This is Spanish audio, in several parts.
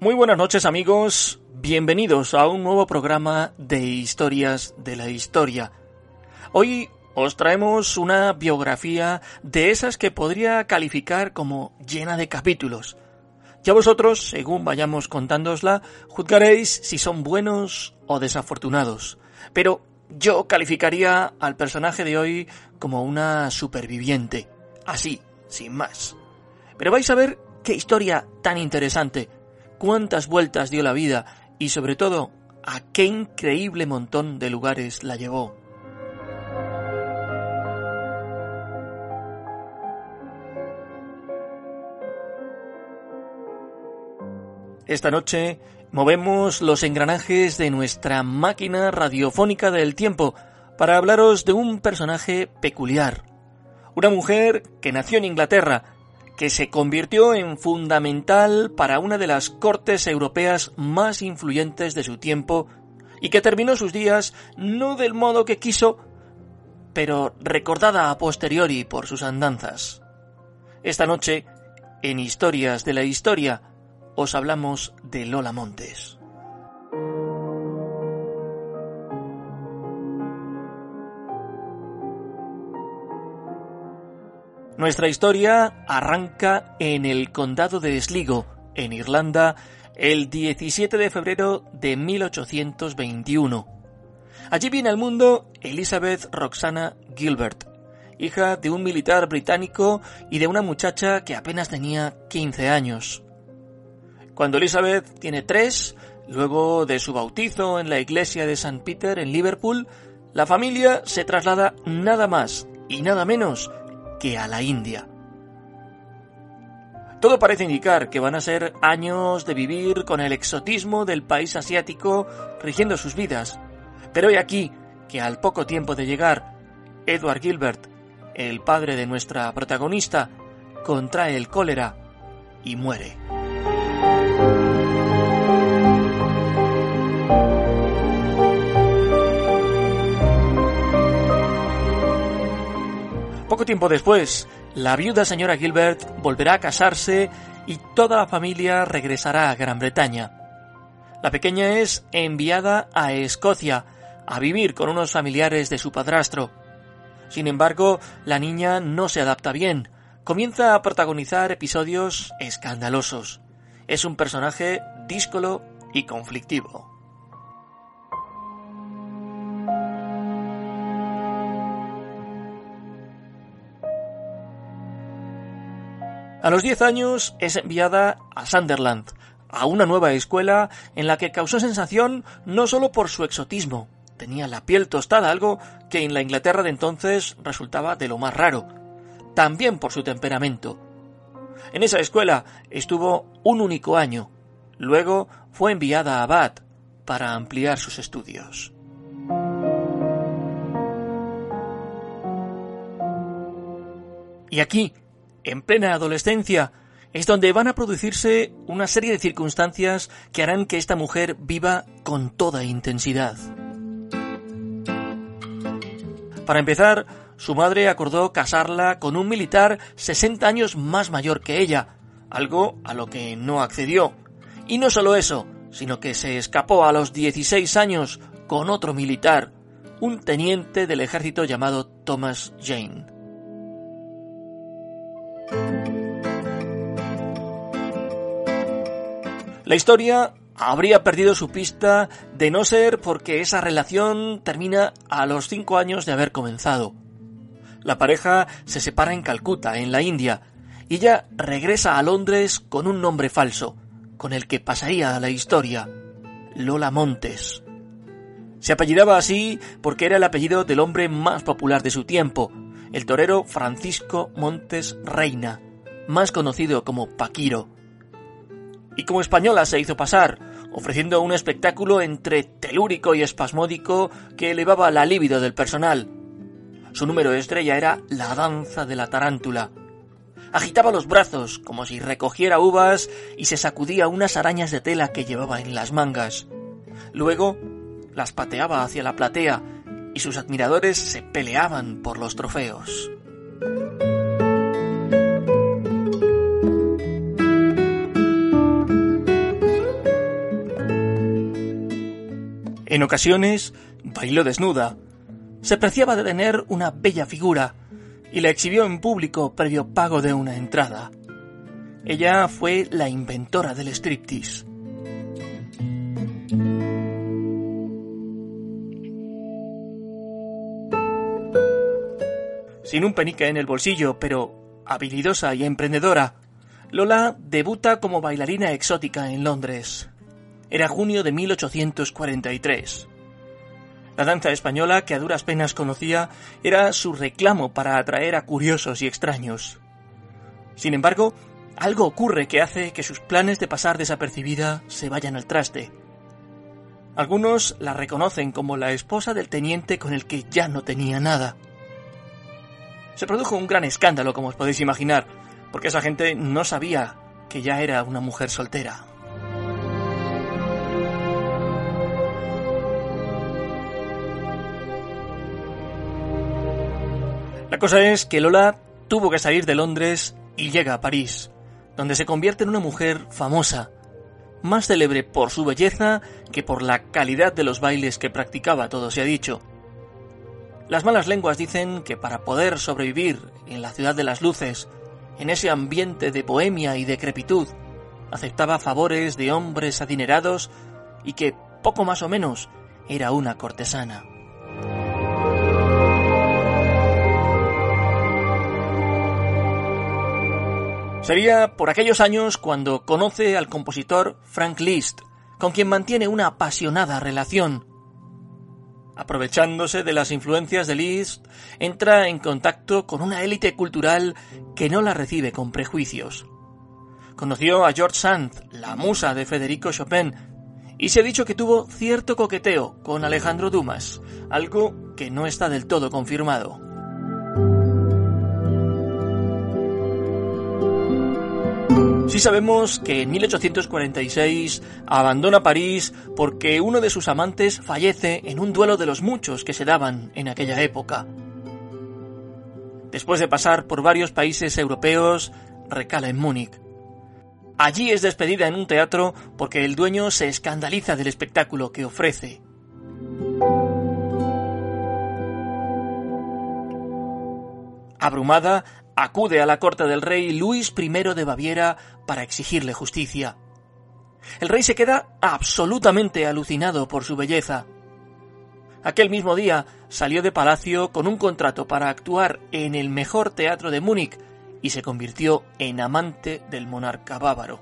Muy buenas noches amigos, bienvenidos a un nuevo programa de historias de la historia. Hoy os traemos una biografía de esas que podría calificar como llena de capítulos. Ya vosotros, según vayamos contándosla, juzgaréis si son buenos o desafortunados. Pero yo calificaría al personaje de hoy como una superviviente. Así, sin más. Pero vais a ver qué historia tan interesante cuántas vueltas dio la vida y sobre todo a qué increíble montón de lugares la llevó. Esta noche movemos los engranajes de nuestra máquina radiofónica del tiempo para hablaros de un personaje peculiar. Una mujer que nació en Inglaterra, que se convirtió en fundamental para una de las cortes europeas más influyentes de su tiempo y que terminó sus días no del modo que quiso, pero recordada a posteriori por sus andanzas. Esta noche, en Historias de la Historia, os hablamos de Lola Montes. Nuestra historia arranca en el condado de Sligo, en Irlanda, el 17 de febrero de 1821. Allí viene al mundo Elizabeth Roxana Gilbert, hija de un militar británico y de una muchacha que apenas tenía 15 años. Cuando Elizabeth tiene tres, luego de su bautizo en la iglesia de St. Peter en Liverpool, la familia se traslada nada más y nada menos que a la India. Todo parece indicar que van a ser años de vivir con el exotismo del país asiático rigiendo sus vidas. Pero he aquí que al poco tiempo de llegar, Edward Gilbert, el padre de nuestra protagonista, contrae el cólera y muere. Poco tiempo después, la viuda señora Gilbert volverá a casarse y toda la familia regresará a Gran Bretaña. La pequeña es enviada a Escocia a vivir con unos familiares de su padrastro. Sin embargo, la niña no se adapta bien, comienza a protagonizar episodios escandalosos. Es un personaje díscolo y conflictivo. A los 10 años es enviada a Sunderland, a una nueva escuela en la que causó sensación no solo por su exotismo, tenía la piel tostada, algo que en la Inglaterra de entonces resultaba de lo más raro, también por su temperamento. En esa escuela estuvo un único año, luego fue enviada a Bath para ampliar sus estudios. Y aquí en plena adolescencia, es donde van a producirse una serie de circunstancias que harán que esta mujer viva con toda intensidad. Para empezar, su madre acordó casarla con un militar 60 años más mayor que ella, algo a lo que no accedió. Y no solo eso, sino que se escapó a los 16 años con otro militar, un teniente del ejército llamado Thomas Jane. La historia habría perdido su pista de no ser porque esa relación termina a los cinco años de haber comenzado. La pareja se separa en Calcuta, en la India, y ella regresa a Londres con un nombre falso, con el que pasaría a la historia, Lola Montes. Se apellidaba así porque era el apellido del hombre más popular de su tiempo, el torero Francisco Montes Reina, más conocido como Paquiro. Y como española se hizo pasar, ofreciendo un espectáculo entre telúrico y espasmódico que elevaba la libido del personal. Su número de estrella era la danza de la tarántula. Agitaba los brazos como si recogiera uvas y se sacudía unas arañas de tela que llevaba en las mangas. Luego las pateaba hacia la platea y sus admiradores se peleaban por los trofeos. En ocasiones bailó desnuda. Se preciaba de tener una bella figura y la exhibió en público previo pago de una entrada. Ella fue la inventora del striptease. Sin un penique en el bolsillo, pero habilidosa y emprendedora, Lola debuta como bailarina exótica en Londres. Era junio de 1843. La danza española, que a duras penas conocía, era su reclamo para atraer a curiosos y extraños. Sin embargo, algo ocurre que hace que sus planes de pasar desapercibida se vayan al traste. Algunos la reconocen como la esposa del teniente con el que ya no tenía nada. Se produjo un gran escándalo, como os podéis imaginar, porque esa gente no sabía que ya era una mujer soltera. La cosa es que Lola tuvo que salir de Londres y llega a París, donde se convierte en una mujer famosa, más célebre por su belleza que por la calidad de los bailes que practicaba, todo se ha dicho. Las malas lenguas dicen que para poder sobrevivir en la ciudad de las luces, en ese ambiente de bohemia y decrepitud, aceptaba favores de hombres adinerados y que, poco más o menos, era una cortesana. Sería por aquellos años cuando conoce al compositor Frank Liszt, con quien mantiene una apasionada relación, aprovechándose de las influencias de Liszt, entra en contacto con una élite cultural que no la recibe con prejuicios. Conoció a George Sand, la musa de Federico Chopin, y se ha dicho que tuvo cierto coqueteo con Alejandro Dumas, algo que no está del todo confirmado. Sí sabemos que en 1846 abandona París porque uno de sus amantes fallece en un duelo de los muchos que se daban en aquella época. Después de pasar por varios países europeos, recala en Múnich. Allí es despedida en un teatro porque el dueño se escandaliza del espectáculo que ofrece. Abrumada, acude a la corte del rey Luis I de Baviera para exigirle justicia. El rey se queda absolutamente alucinado por su belleza. Aquel mismo día salió de palacio con un contrato para actuar en el mejor teatro de Múnich y se convirtió en amante del monarca bávaro.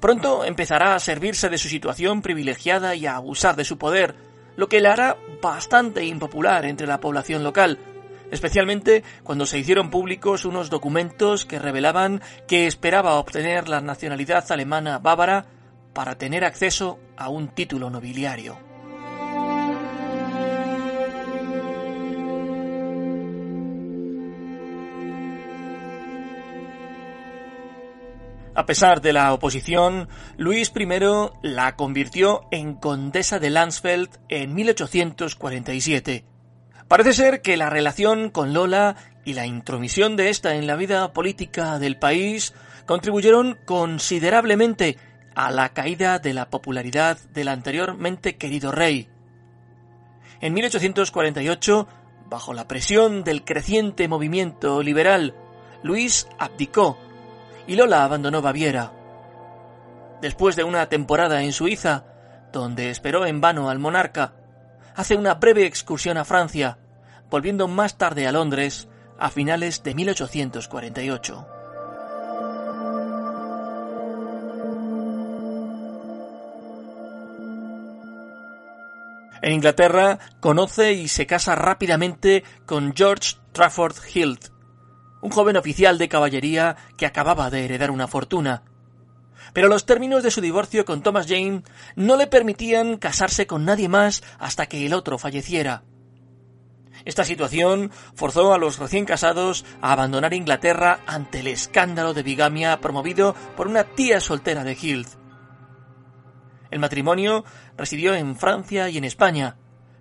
Pronto empezará a servirse de su situación privilegiada y a abusar de su poder, lo que le hará bastante impopular entre la población local, especialmente cuando se hicieron públicos unos documentos que revelaban que esperaba obtener la nacionalidad alemana bávara para tener acceso a un título nobiliario. A pesar de la oposición, Luis I la convirtió en condesa de Landsfeld en 1847 Parece ser que la relación con Lola y la intromisión de esta en la vida política del país contribuyeron considerablemente a la caída de la popularidad del anteriormente querido rey. En 1848, bajo la presión del creciente movimiento liberal, Luis abdicó y Lola abandonó Baviera. después de una temporada en Suiza, donde esperó en vano al monarca, hace una breve excursión a Francia, volviendo más tarde a Londres a finales de 1848. En Inglaterra conoce y se casa rápidamente con George Trafford Hilt, un joven oficial de caballería que acababa de heredar una fortuna. Pero los términos de su divorcio con Thomas Jane no le permitían casarse con nadie más hasta que el otro falleciera. Esta situación forzó a los recién casados a abandonar Inglaterra ante el escándalo de bigamia promovido por una tía soltera de Hilt. El matrimonio residió en Francia y en España,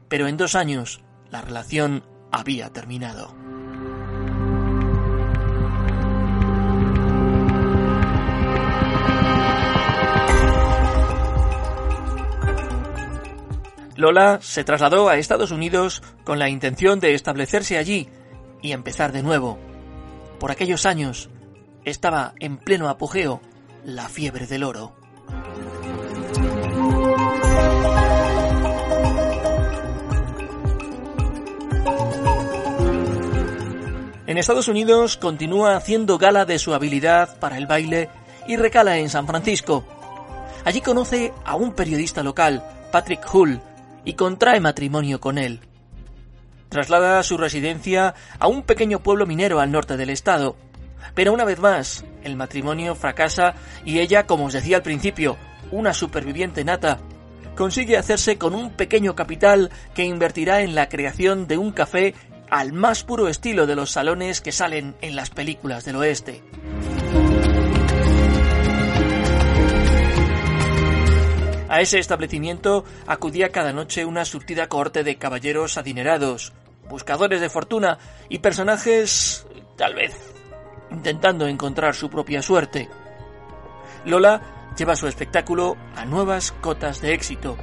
pero en dos años la relación había terminado. Lola se trasladó a Estados Unidos con la intención de establecerse allí y empezar de nuevo. Por aquellos años estaba en pleno apogeo la fiebre del oro. En Estados Unidos continúa haciendo gala de su habilidad para el baile y recala en San Francisco. Allí conoce a un periodista local, Patrick Hull, y contrae matrimonio con él. Traslada su residencia a un pequeño pueblo minero al norte del estado. Pero una vez más, el matrimonio fracasa y ella, como os decía al principio, una superviviente nata, consigue hacerse con un pequeño capital que invertirá en la creación de un café al más puro estilo de los salones que salen en las películas del oeste. A ese establecimiento acudía cada noche una surtida corte de caballeros adinerados, buscadores de fortuna y personajes, tal vez, intentando encontrar su propia suerte. Lola lleva su espectáculo a nuevas cotas de éxito.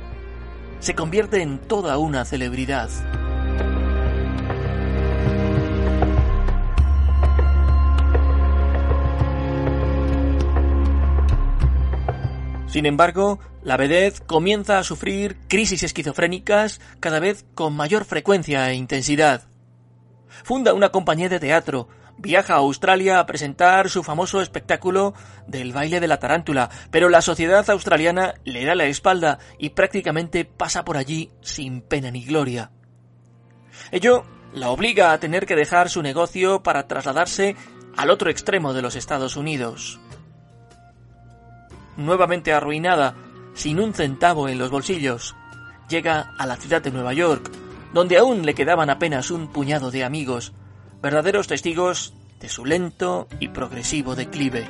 Se convierte en toda una celebridad. Sin embargo, la vedette comienza a sufrir crisis esquizofrénicas cada vez con mayor frecuencia e intensidad. Funda una compañía de teatro, viaja a Australia a presentar su famoso espectáculo del baile de la tarántula, pero la sociedad australiana le da la espalda y prácticamente pasa por allí sin pena ni gloria. Ello la obliga a tener que dejar su negocio para trasladarse al otro extremo de los Estados Unidos nuevamente arruinada, sin un centavo en los bolsillos, llega a la ciudad de Nueva York, donde aún le quedaban apenas un puñado de amigos, verdaderos testigos de su lento y progresivo declive.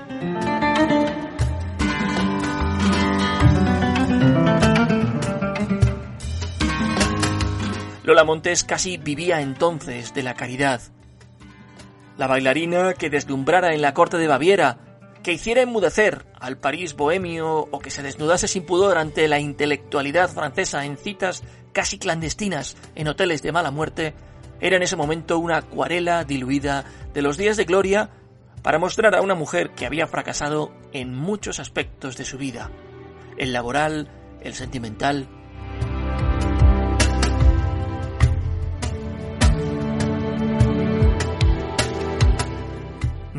Lola Montes casi vivía entonces de la caridad. La bailarina que deslumbrara en la corte de Baviera que hiciera enmudecer al París bohemio o que se desnudase sin pudor ante la intelectualidad francesa en citas casi clandestinas en hoteles de mala muerte, era en ese momento una acuarela diluida de los días de gloria para mostrar a una mujer que había fracasado en muchos aspectos de su vida, el laboral, el sentimental,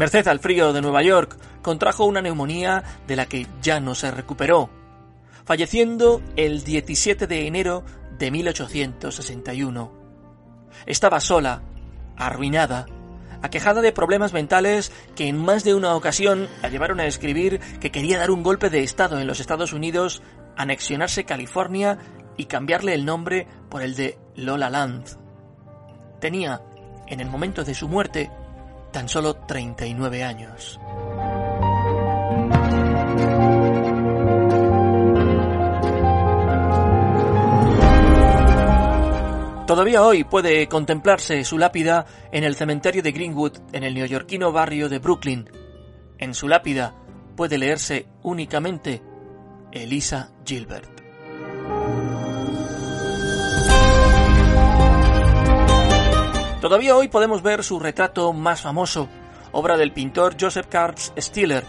Merced al frío de Nueva York, contrajo una neumonía de la que ya no se recuperó, falleciendo el 17 de enero de 1861. Estaba sola, arruinada, aquejada de problemas mentales que en más de una ocasión la llevaron a escribir que quería dar un golpe de Estado en los Estados Unidos, anexionarse California y cambiarle el nombre por el de Lola Land. Tenía, en el momento de su muerte, tan solo 39 años. Todavía hoy puede contemplarse su lápida en el cementerio de Greenwood, en el neoyorquino barrio de Brooklyn. En su lápida puede leerse únicamente Elisa Gilbert. Todavía hoy podemos ver su retrato más famoso, obra del pintor Joseph Karl Stiller,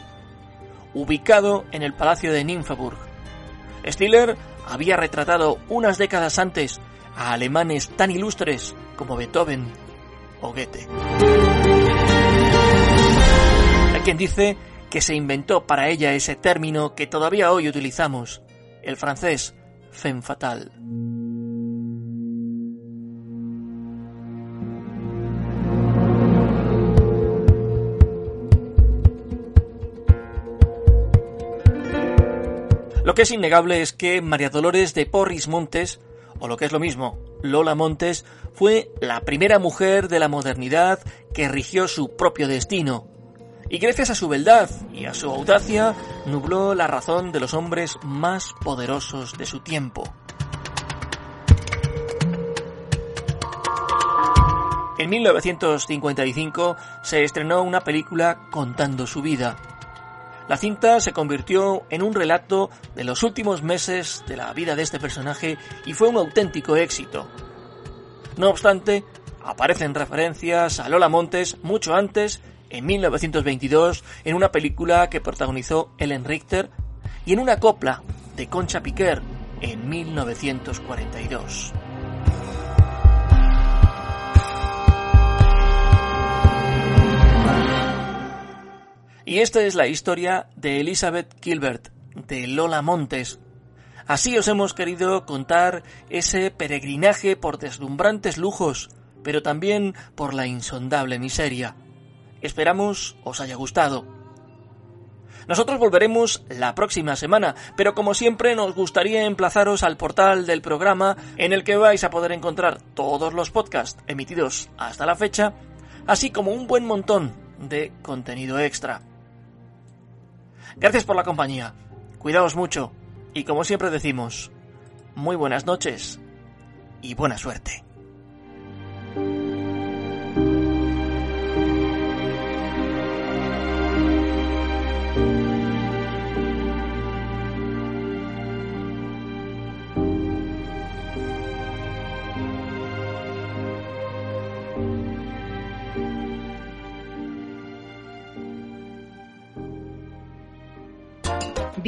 ubicado en el Palacio de Nymphenburg. Stiller había retratado unas décadas antes a alemanes tan ilustres como Beethoven o Goethe. Hay quien dice que se inventó para ella ese término que todavía hoy utilizamos, el francés femme fatale. Lo que es innegable es que María Dolores de Porris Montes, o lo que es lo mismo, Lola Montes, fue la primera mujer de la modernidad que rigió su propio destino. Y gracias a su beldad y a su audacia, nubló la razón de los hombres más poderosos de su tiempo. En 1955 se estrenó una película contando su vida, la cinta se convirtió en un relato de los últimos meses de la vida de este personaje y fue un auténtico éxito. No obstante, aparecen referencias a Lola Montes mucho antes, en 1922, en una película que protagonizó Ellen Richter y en una copla de Concha Piquer en 1942. Y esta es la historia de Elizabeth Gilbert, de Lola Montes. Así os hemos querido contar ese peregrinaje por deslumbrantes lujos, pero también por la insondable miseria. Esperamos os haya gustado. Nosotros volveremos la próxima semana, pero como siempre nos gustaría emplazaros al portal del programa en el que vais a poder encontrar todos los podcasts emitidos hasta la fecha, así como un buen montón de contenido extra. Gracias por la compañía. Cuidaos mucho. Y como siempre decimos, muy buenas noches y buena suerte.